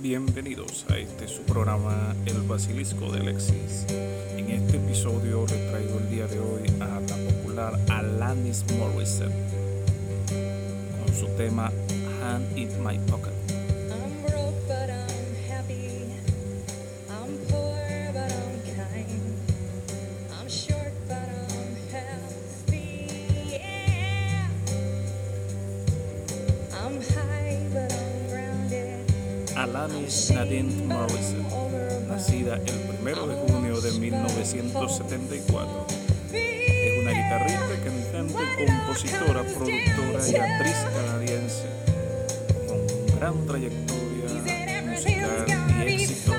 Bienvenidos a este su programa El Basilisco de Alexis. En este episodio le traigo el día de hoy a la popular Alanis Morissette con su tema Hand in My Pocket. Nadine Morissette, nacida el 1 de junio de 1974. Es una guitarrista, cantante, compositora, productora y actriz canadiense con gran trayectoria musical y éxitos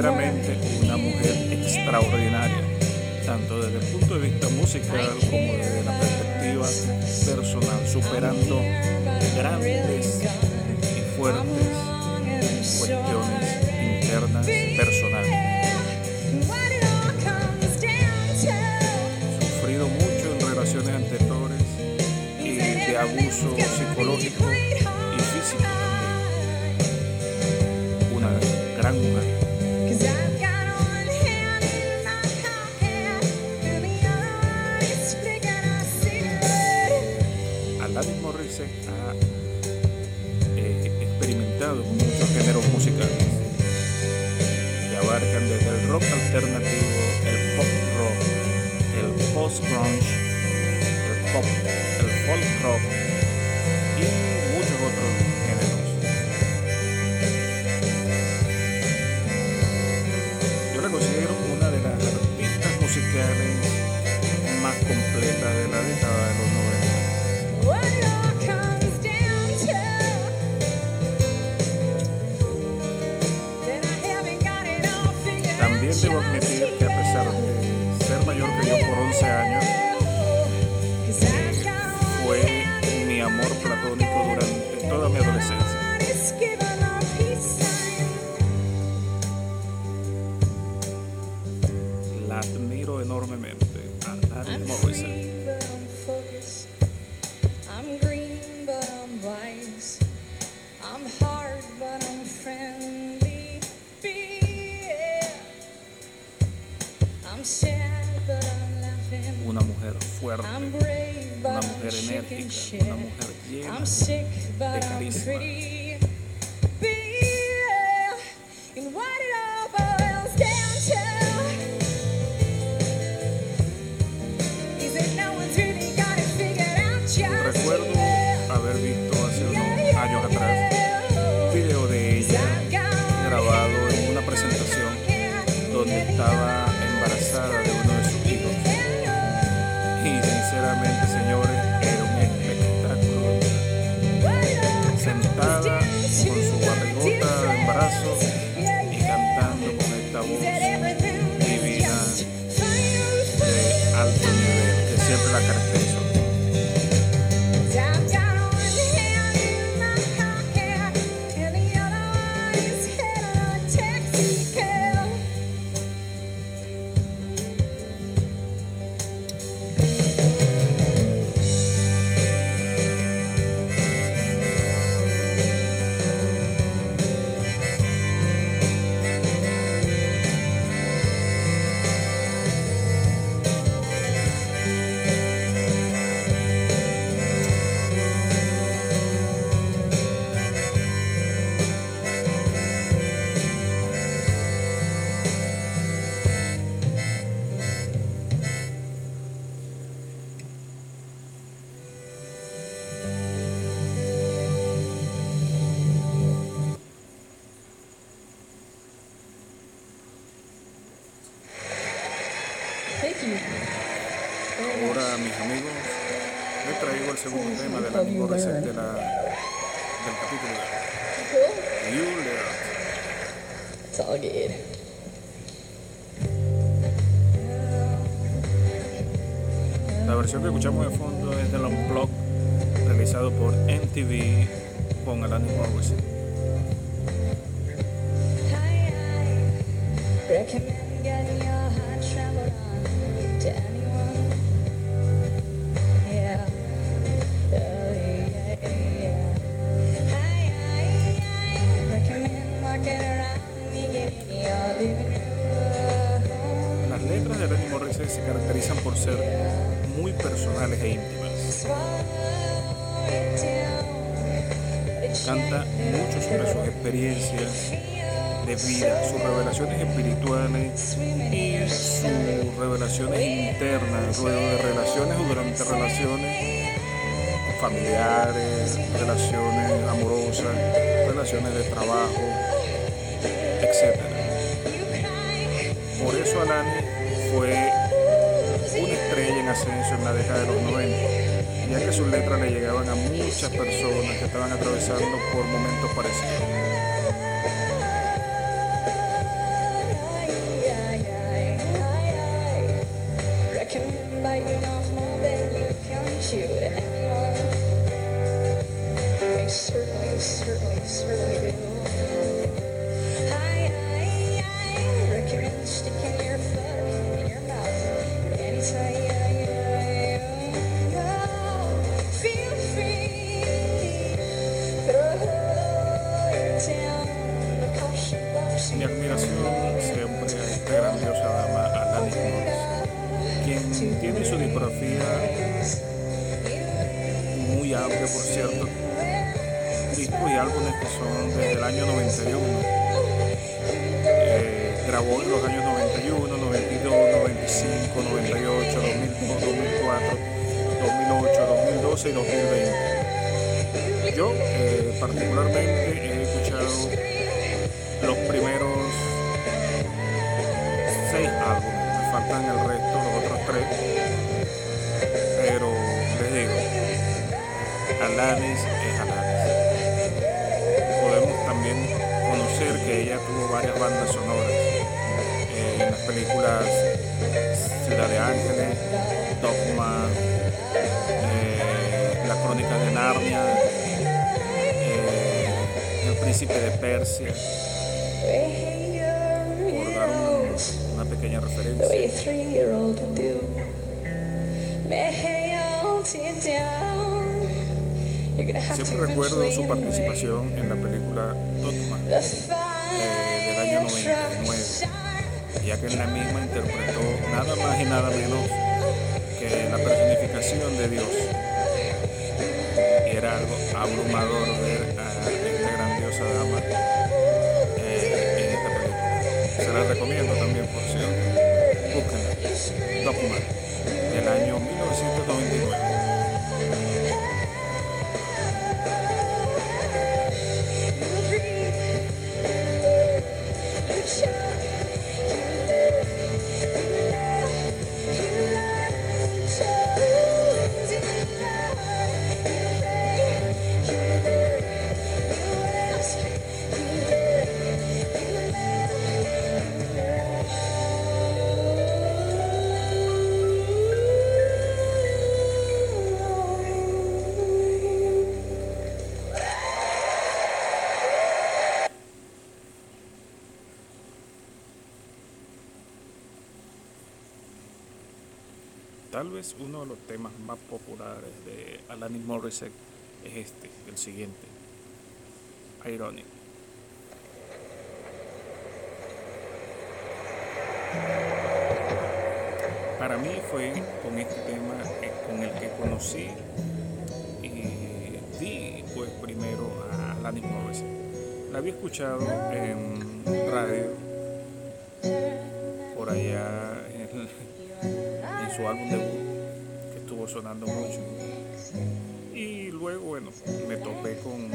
Sinceramente, una mujer extraordinaria, tanto desde el punto de vista musical como desde la perspectiva personal, superando grandes y fuertes cuestiones internas personales. Sufrido mucho en relaciones anteriores y de abuso psicológico y físico. Una gran mujer. Post-grunge, el pop, el folk rock y muchos otros géneros. Yo la considero una de las artistas musicales más completas de la década de los 90. What it all wise. I'm hard, but I'm friendly. Yeah. I'm sad, but I'm laughing. Una mujer fuerte, I'm brave, una but I'm mujer chicken enérgica, una mujer llena I'm sick, but de I'm carisma. pretty. segundo tema del amigo de, la, del capítulo. You It's all good. La versión que escuchamos de fondo es de del blog realizado por MTV con Alanis Morrison. Canta mucho sobre sus experiencias de vida, sus revelaciones espirituales y sus revelaciones internas, luego de relaciones o durante relaciones familiares, relaciones amorosas, relaciones de trabajo, etc. Por eso Alani fue una estrella en ascenso en la década de los 90, ya que sus letras le llegaban a muchas personas que estaban atravesando por momentos parecidos. Grabó en los años 91, 92, 95, 98, 2002, 2004, 2008, 2012 y 2020. Yo eh, particularmente he escuchado los primeros seis álbumes, me faltan el resto, los otros tres, pero les digo, Alanis es Alanis. De Persia, por dar un- una pequeña referencia. Siempre recuerdo su participación en la película Dogma, eh, del año fire 99, truck ya que en la misma interpretó nada más y nada menos que la personificación de Dios. Y era algo abrumador ver a esta grandiosa dama eh, en esta película. Se la recomiendo también, por cierto. Búsquenla. Dogma, Tal vez uno de los temas más populares de Alanis Morissette es este, el siguiente, Ironic. Para mí fue con este tema eh, con el que conocí y vi pues primero a Alanis Morissette. La había escuchado en radio por allá en, en su álbum debut que estuvo sonando mucho. Y luego, bueno, me topé con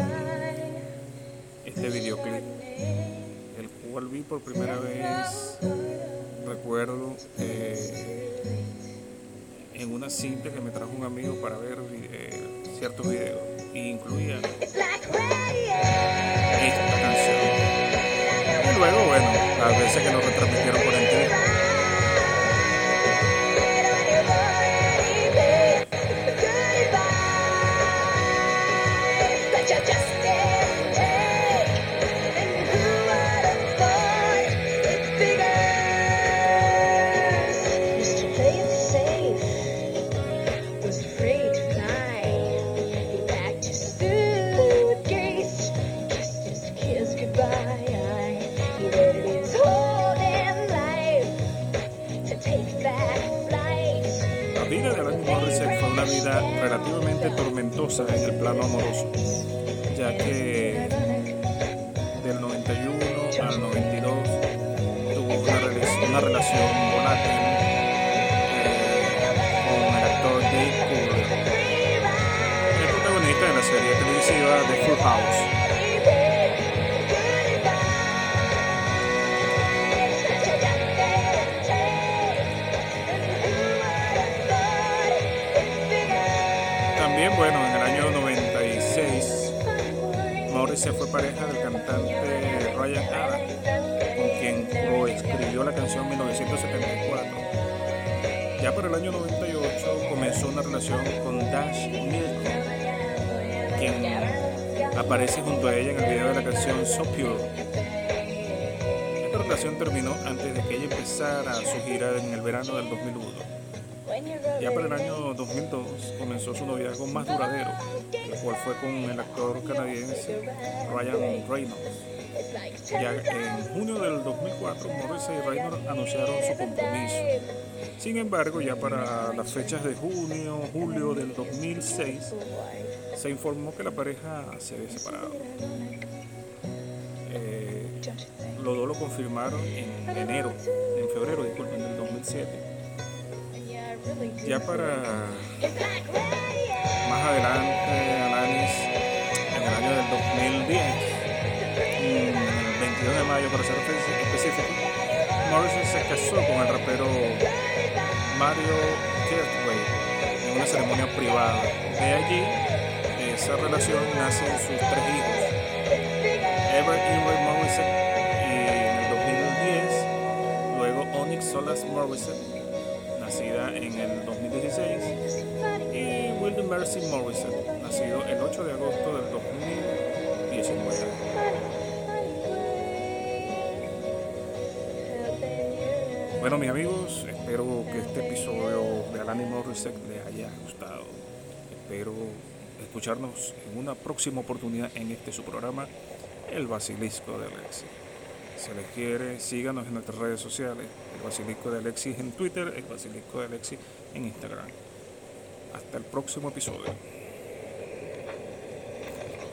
este videoclip, el cual vi por primera vez, recuerdo, eh, en una cinta que me trajo un amigo para ver eh, ciertos videos, y incluía esta canción. Y luego, bueno, las veces que lo retransmitieron por del 91 al 92 tuvo una, rela- una relación volátil eh, con el actor Dave Cooper, el protagonista de la serie televisiva The Full House. También, bueno, Morrissey fue pareja del cantante Ryan Adams, con quien coescribió la canción 1974. Ya para el año 98 comenzó una relación con Dash Milton, quien aparece junto a ella en el video de la canción So Pure. Esta relación terminó antes de que ella empezara su gira en el verano del 2001. Ya para el año 2002 comenzó su noviazgo más duradero, el cual fue con el actor canadiense Ryan Reynolds. Ya en junio del 2004, Morrissey y Reynolds anunciaron su compromiso. Sin embargo, ya para las fechas de junio, julio del 2006, se informó que la pareja se había separado. Eh, los dos lo confirmaron en enero, en febrero, disculpen, del 2007. Ya para más adelante, Alanis, en el año del 2010, mm, el 22 de mayo para ser espe- específico, Morrison se casó con el rapero Mario Kirkway en una ceremonia privada. De allí, de esa relación nacen sus tres hijos, Ever Ingrid Morrison en el 2010, luego Onyx Solas Morrison, en el 2016, y Wilden Mercy Morrison, nacido el 8 de agosto del 2019. Bueno, mis amigos, espero que este episodio de Alanis Morissette les haya gustado. Espero escucharnos en una próxima oportunidad en este su programa, El Basilisco de Alexi. Si les quiere, síganos en nuestras redes sociales, El Basilisco de Alexis en Twitter, El Basilisco de Alexis en Instagram. Hasta el próximo episodio.